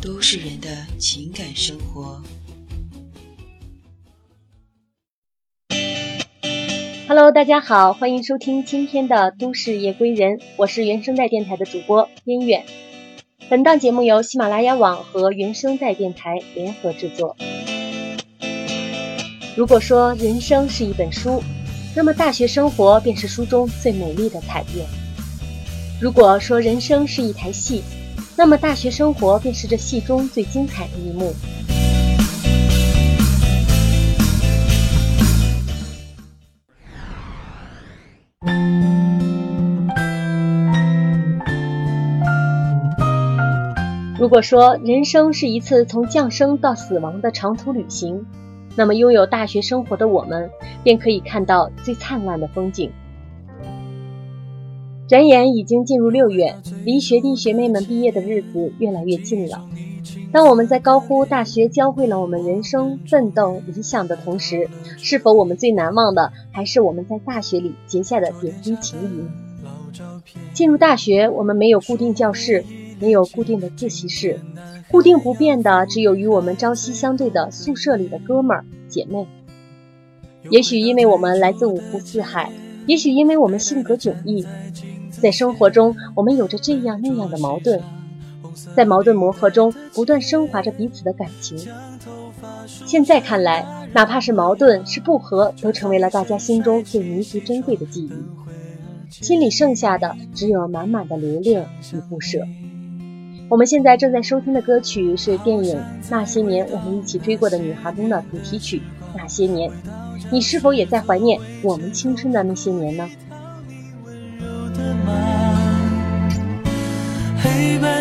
都市人的情感生活。Hello，大家好，欢迎收听今天的都市夜归人，我是原声带电台的主播边远。本档节目由喜马拉雅网和原声带电台联合制作。如果说人生是一本书，那么大学生活便是书中最美丽的彩页。如果说人生是一台戏，那么大学生活便是这戏中最精彩的一幕。如果说人生是一次从降生到死亡的长途旅行，那么，拥有大学生活的我们，便可以看到最灿烂的风景。转眼已经进入六月，离学弟学妹们毕业的日子越来越近了。当我们在高呼大学教会了我们人生奋斗理想的同时，是否我们最难忘的还是我们在大学里结下的点滴情谊？进入大学，我们没有固定教室，没有固定的自习室。固定不变的，只有与我们朝夕相对的宿舍里的哥们儿姐妹。也许因为我们来自五湖四海，也许因为我们性格迥异，在生活中我们有着这样那样的矛盾，在矛盾磨合中不断升华着彼此的感情。现在看来，哪怕是矛盾是不和，都成为了大家心中最弥足珍贵的记忆。心里剩下的只有满满的留恋与不舍。我们现在正在收听的歌曲是电影《那些年我们一起追过的女孩》中的主题曲《那些年》，你是否也在怀念我们青春的那些年呢？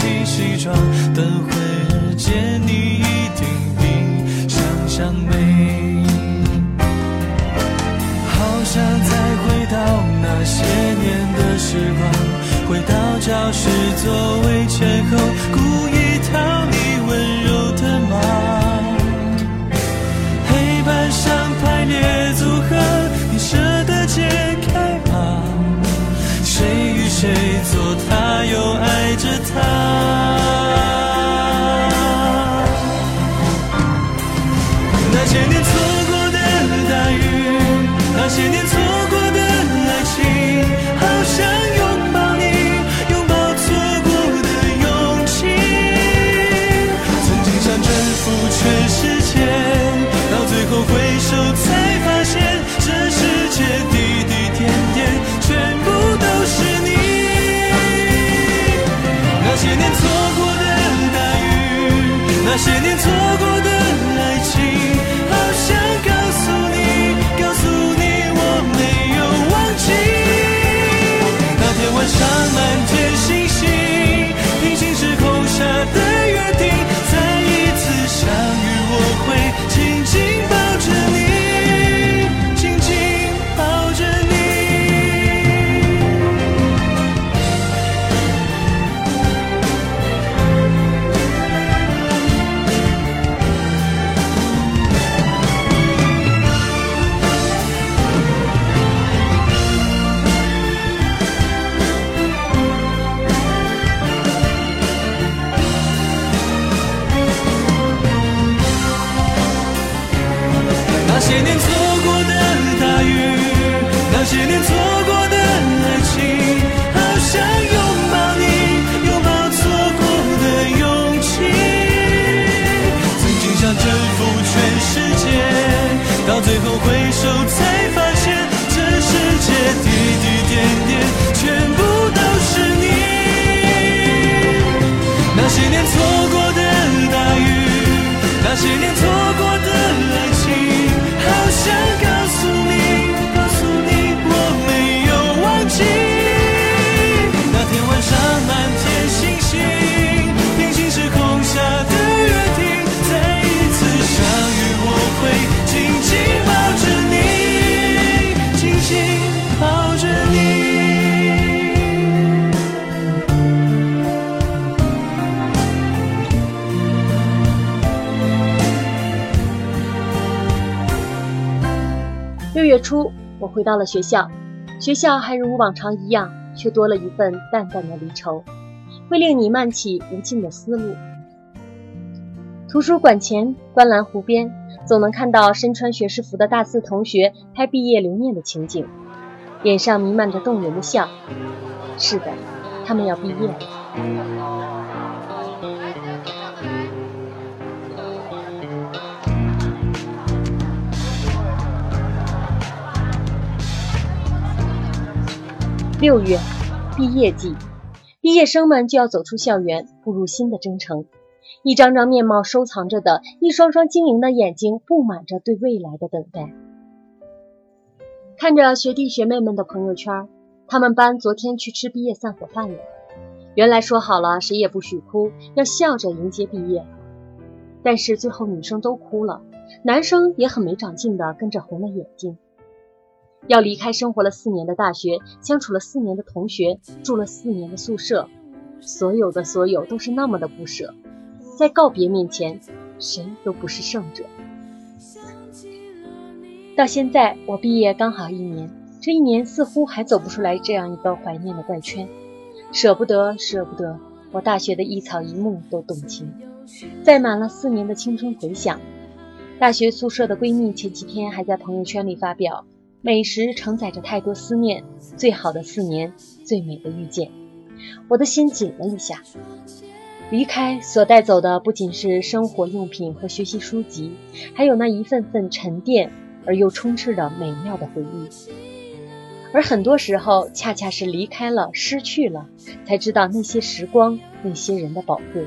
起西装，等会儿见你一定比想象美。好想再回到那些年的时光，回到教室座位前后。回到了学校，学校还如往常一样，却多了一份淡淡的离愁，会令你漫起无尽的思路。图书馆前，观澜湖边，总能看到身穿学士服的大四同学拍毕业留念的情景，脸上弥漫着动人的笑。是的，他们要毕业了。六月，毕业季，毕业生们就要走出校园，步入新的征程。一张张面貌收藏着的，一双双晶莹的眼睛，布满着对未来的等待。看着学弟学妹们的朋友圈，他们班昨天去吃毕业散伙饭了。原来说好了，谁也不许哭，要笑着迎接毕业。但是最后女生都哭了，男生也很没长进的跟着红了眼睛。要离开生活了四年的大学，相处了四年的同学，住了四年的宿舍，所有的所有都是那么的不舍。在告别面前，谁都不是胜者。到现在，我毕业刚好一年，这一年似乎还走不出来这样一个怀念的怪圈，舍不得，舍不得，我大学的一草一木都动情，载满了四年的青春回响。大学宿舍的闺蜜前几天还在朋友圈里发表。美食承载着太多思念，最好的四年，最美的遇见，我的心紧了一下。离开所带走的不仅是生活用品和学习书籍，还有那一份份沉淀而又充斥着美妙的回忆。而很多时候，恰恰是离开了、失去了，才知道那些时光、那些人的宝贵。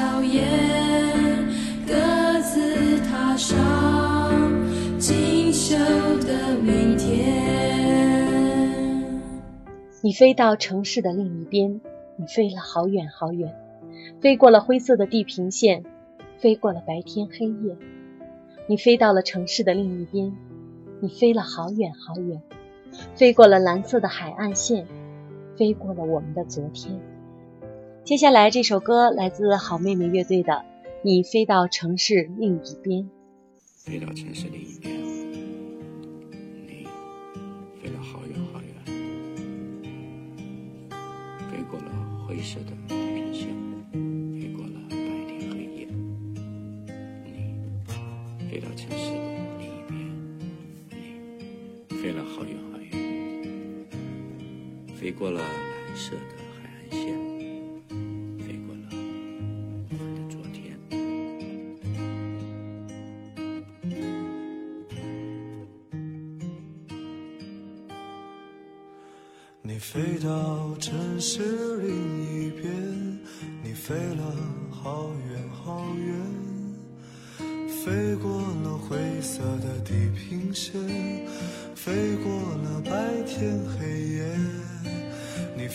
笑颜，各自踏上锦绣的明天。你飞到城市的另一边，你飞了好远好远，飞过了灰色的地平线，飞过了白天黑夜。你飞到了城市的另一边，你飞了好远好远，飞过了蓝色的海岸线，飞过了我们的昨天。接下来这首歌来自好妹妹乐队的《你飞到城市另一边》。飞到城市另一边，你飞了好远好远，飞过了灰色的地平线，飞过了白天黑夜。你飞到城市的另一边，你飞了好远好远，飞过了蓝色的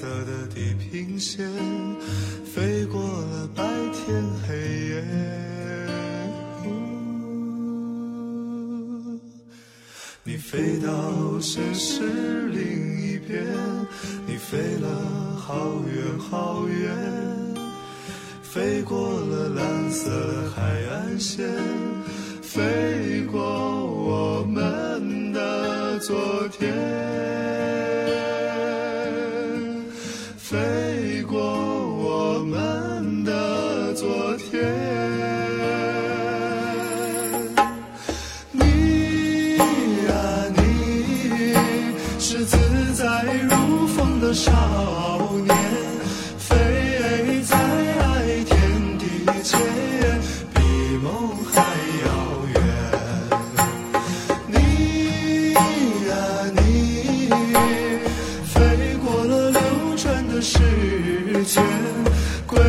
色的地平线，飞过了白天黑夜。你飞到城市另一边，你飞了好远好远。飞过了蓝色海岸线，飞过我们的昨天，少年飞在天地间比梦还遥远。你呀你飞过了流转的时间归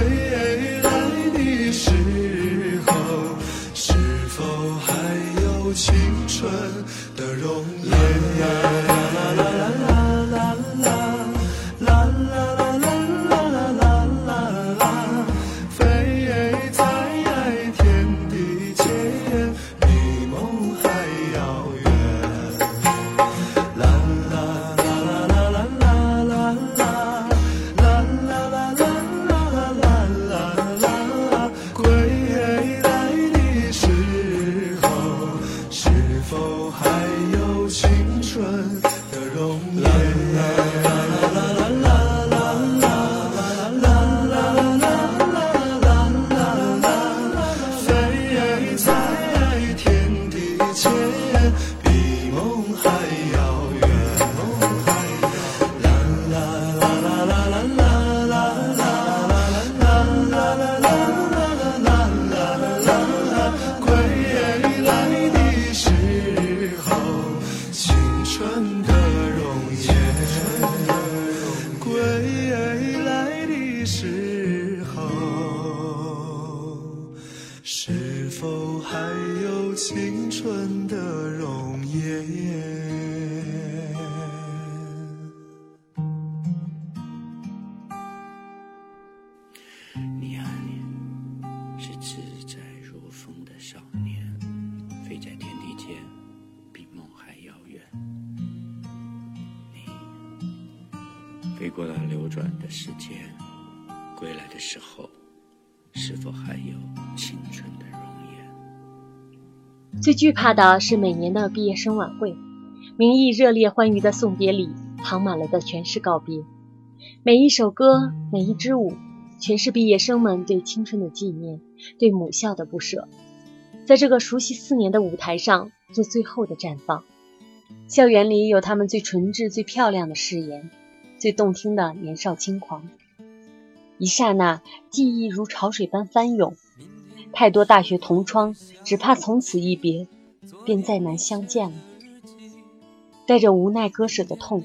飞过了流转的时间，归来的时候，是否还有青春的容颜？最惧怕的是每年的毕业生晚会，名义热烈欢愉的送别礼，躺满了的全是告别。每一首歌，每一支舞，全是毕业生们对青春的纪念，对母校的不舍。在这个熟悉四年的舞台上，做最后的绽放。校园里有他们最纯挚、最漂亮的誓言，最动听的年少轻狂。一刹那，记忆如潮水般翻涌。太多大学同窗，只怕从此一别，便再难相见了。带着无奈割舍的痛，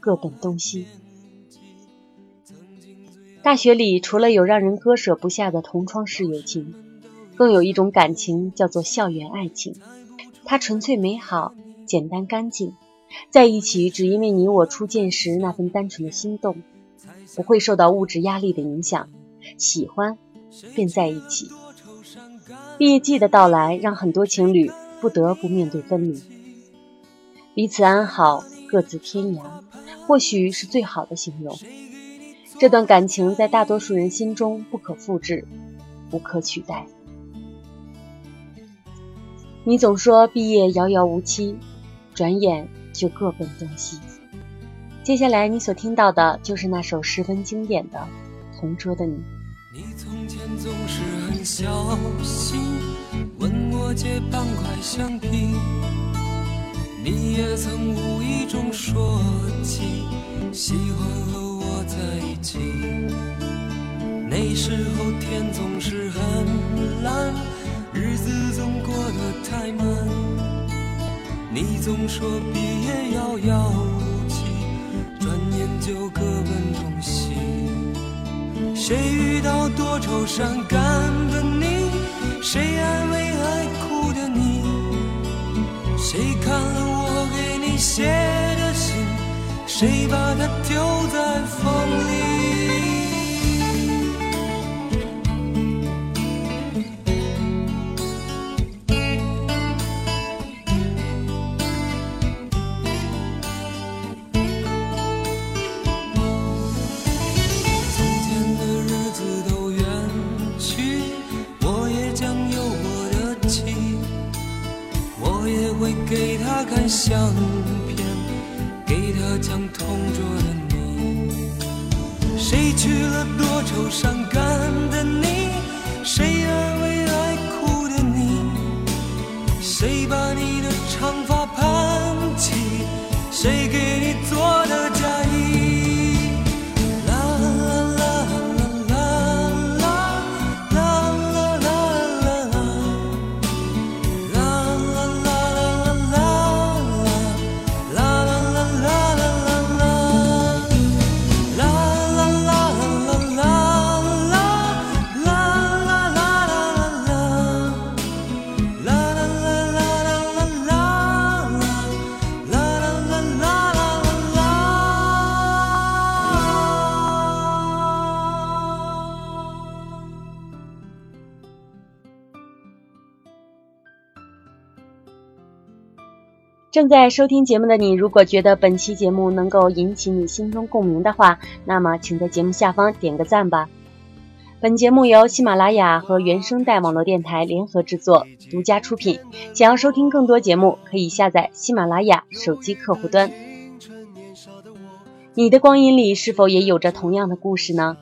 各奔东西。大学里除了有让人割舍不下的同窗式友情，更有一种感情叫做校园爱情。它纯粹美好，简单干净，在一起只因为你我初见时那份单纯的心动，不会受到物质压力的影响，喜欢便在一起。毕业季的到来，让很多情侣不得不面对分离，彼此安好，各自天涯，或许是最好的形容。这段感情在大多数人心中不可复制，无可取代。你总说毕业遥遥无期，转眼就各奔东西。接下来你所听到的就是那首十分经典的《同桌的你》。你从前总是很小心，问我借半块橡皮。你也曾无意中说起，喜欢和我。在一起，那时候天总是很蓝，日子总过得太慢。你总说毕业遥遥无期，转眼就各奔东西。谁遇到多愁善感的你？谁安慰爱哭的你？谁看了我给你写的信？谁把它丢在风里？相片。给他讲同桌的你，谁娶了多愁善正在收听节目的你，如果觉得本期节目能够引起你心中共鸣的话，那么请在节目下方点个赞吧。本节目由喜马拉雅和原声带网络电台联合制作，独家出品。想要收听更多节目，可以下载喜马拉雅手机客户端。你的光阴里是否也有着同样的故事呢？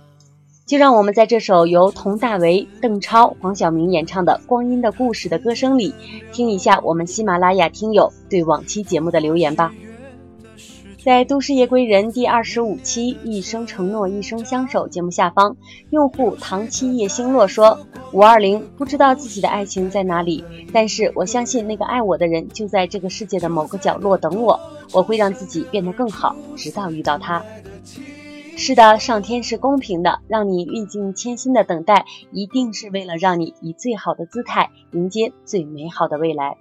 就让我们在这首由佟大为、邓超、黄晓明演唱的《光阴的故事》的歌声里，听一下我们喜马拉雅听友对往期节目的留言吧。在《都市夜归人》第二十五期“一生承诺，一生相守”节目下方，用户唐七叶星落说：“五二零不知道自己的爱情在哪里，但是我相信那个爱我的人就在这个世界的某个角落等我，我会让自己变得更好，直到遇到他。”是的，上天是公平的，让你历尽千辛的等待，一定是为了让你以最好的姿态迎接最美好的未来。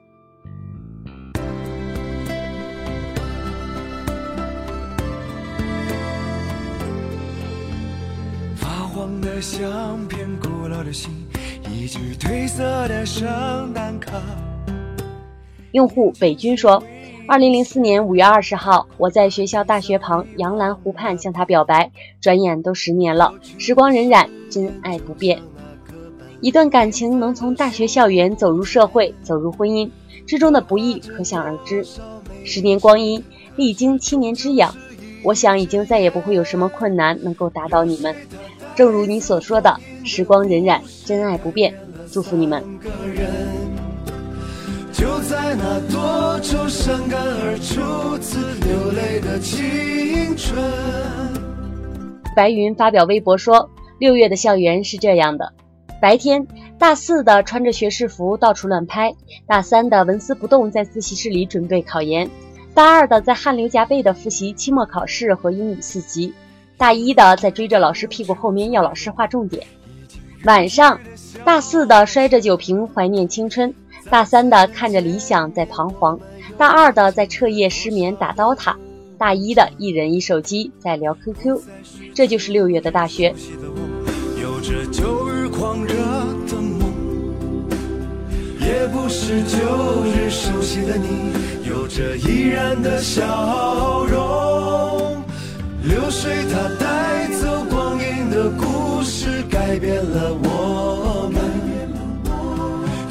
发黄的相片，古老的信，一句褪色的圣诞卡。用户北军说：“二零零四年五月二十号，我在学校大学旁杨澜湖畔向他表白。转眼都十年了，时光荏苒，真爱不变。一段感情能从大学校园走入社会，走入婚姻之中的不易，可想而知。十年光阴，历经七年之痒，我想已经再也不会有什么困难能够打倒你们。正如你所说的，时光荏苒，真爱不变。祝福你们。在那多愁善感而初次流泪的青春。白云发表微博说：“六月的校园是这样的，白天大四的穿着学士服到处乱拍，大三的纹丝不动在自习室里准备考研，大二的在汗流浃背的复习期末考试和英语四级，大一的在追着老师屁股后面要老师划重点。晚上，大四的摔着酒瓶怀念青春。”大三的看着理想在彷徨，大二的在彻夜失眠打刀塔，大一的一人一手机在聊 QQ，这就是六月的大学。有着旧日狂热的梦，也不是旧日熟悉的你，有着依然的笑容。流水它带走光阴的故事，改变了我。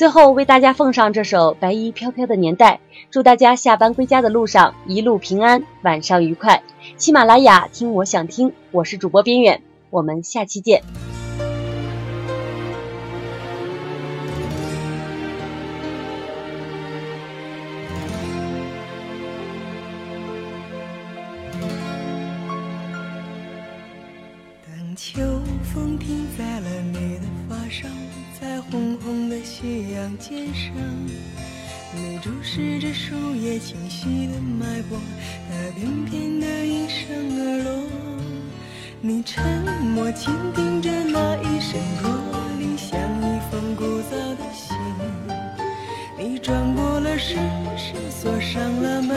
最后为大家奉上这首《白衣飘飘的年代》，祝大家下班归家的路上一路平安，晚上愉快。喜马拉雅听我想听，我是主播边远，我们下期见。秋风停在了你的发梢。在红红的夕阳肩上，你注视着树叶清晰的脉搏，它翩翩地应声而落。你沉默倾听着那一声驼铃，像一封古早的信。你转过了身，是锁上了门，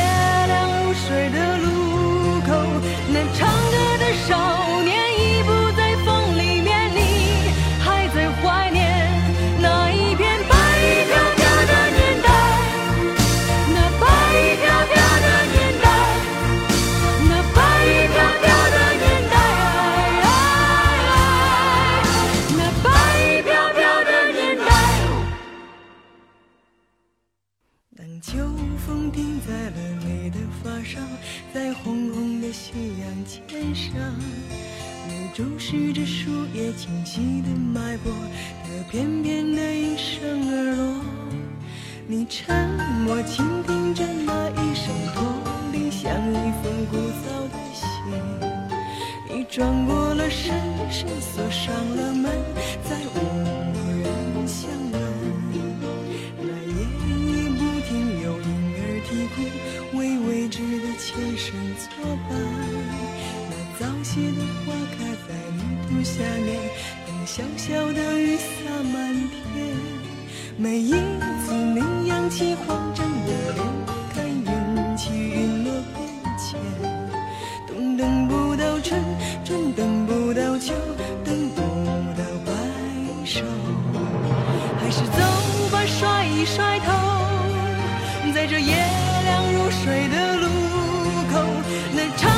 指着树叶清晰的脉搏，它翩翩的应声而落。你沉默倾听着那一声驼铃，像一封古早的信。你转过了身，是锁上了下面，等小小的雨洒满天。每一次你扬起慌张的脸，看云起云落变迁。冬等不到春，春等不到秋，等不到白首，还是走吧，甩一甩头，在这夜凉如水的路口，那。